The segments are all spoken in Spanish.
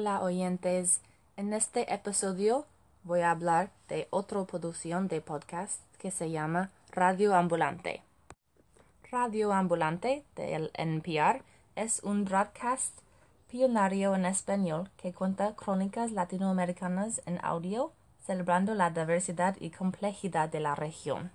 Hola oyentes, en este episodio voy a hablar de otra producción de podcast que se llama Radio Ambulante. Radio Ambulante del NPR es un broadcast pionario en español que cuenta crónicas latinoamericanas en audio, celebrando la diversidad y complejidad de la región.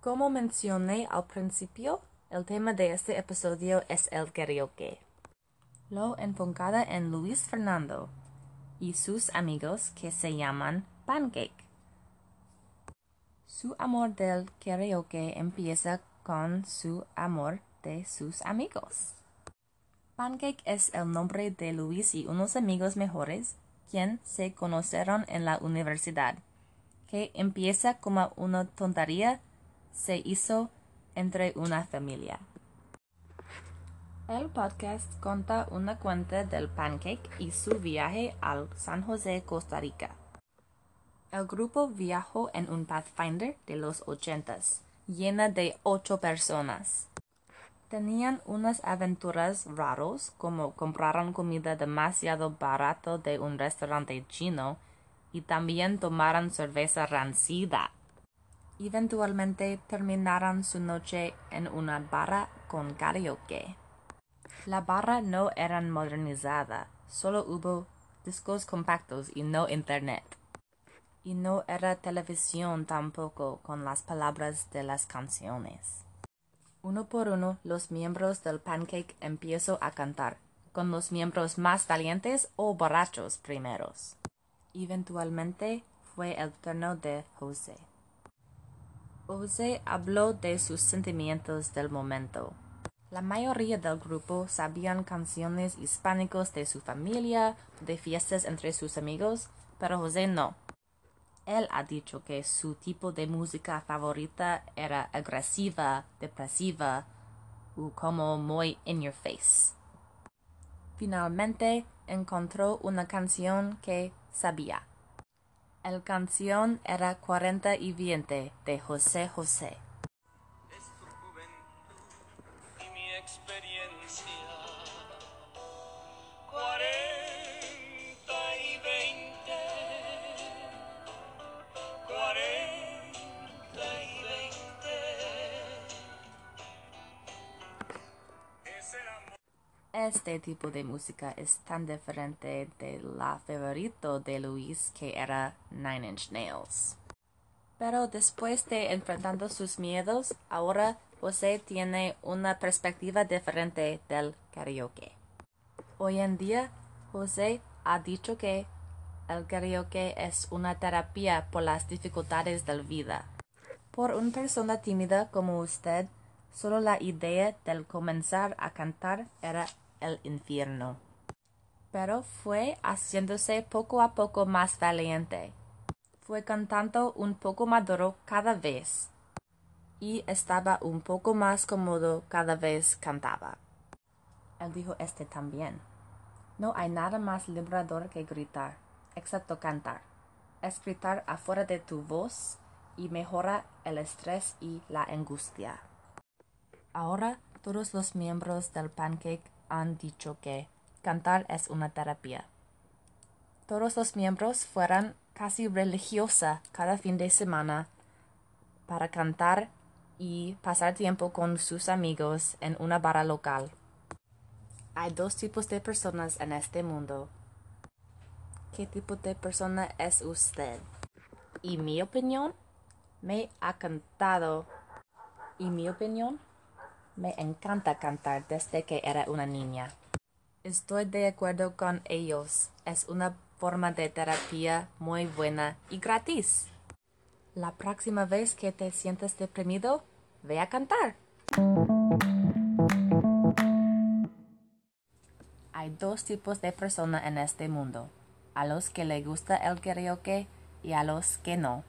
Como mencioné al principio, el tema de este episodio es el karaoke. Lo enfocada en Luis Fernando y sus amigos que se llaman Pancake. Su amor del karaoke empieza con su amor de sus amigos. Pancake es el nombre de Luis y unos amigos mejores, quien se conocieron en la universidad, que empieza como una tontería se hizo entre una familia. El podcast cuenta una cuenta del pancake y su viaje al San José, Costa Rica. El grupo viajó en un Pathfinder de los ochentas, llena de ocho personas. Tenían unas aventuras raros como compraron comida demasiado barato de un restaurante chino y también tomaron cerveza rancida. Eventualmente terminaron su noche en una barra con karaoke. La barra no era modernizada, solo hubo discos compactos y no internet. Y no era televisión tampoco con las palabras de las canciones. Uno por uno, los miembros del Pancake empiezan a cantar, con los miembros más valientes o borrachos primeros. Eventualmente fue el turno de José. José habló de sus sentimientos del momento. La mayoría del grupo sabían canciones hispánicos de su familia, de fiestas entre sus amigos, pero José no. Él ha dicho que su tipo de música favorita era agresiva, depresiva o como muy in your face. Finalmente encontró una canción que sabía. El canción era Cuarenta y Veinte de José José. Este tipo de música es tan diferente de la favorito de Luis que era Nine Inch Nails. Pero después de enfrentando sus miedos, ahora José tiene una perspectiva diferente del karaoke. Hoy en día, José ha dicho que el karaoke es una terapia por las dificultades de la vida. Por una persona tímida como usted, solo la idea del comenzar a cantar era el infierno. Pero fue haciéndose poco a poco más valiente. Fue cantando un poco maduro cada vez. Y estaba un poco más cómodo cada vez cantaba. Él dijo este también. No hay nada más liberador que gritar, excepto cantar. Es gritar afuera de tu voz y mejora el estrés y la angustia. Ahora todos los miembros del Pancake han dicho que cantar es una terapia. Todos los miembros fueron casi religiosa cada fin de semana para cantar y pasar tiempo con sus amigos en una barra local. Hay dos tipos de personas en este mundo. ¿Qué tipo de persona es usted? Y mi opinión, me ha cantado. Y mi opinión, me encanta cantar desde que era una niña. Estoy de acuerdo con ellos. Es una forma de terapia muy buena y gratis. La próxima vez que te sientas deprimido, ve a cantar. Hay dos tipos de personas en este mundo. A los que le gusta el karaoke y a los que no.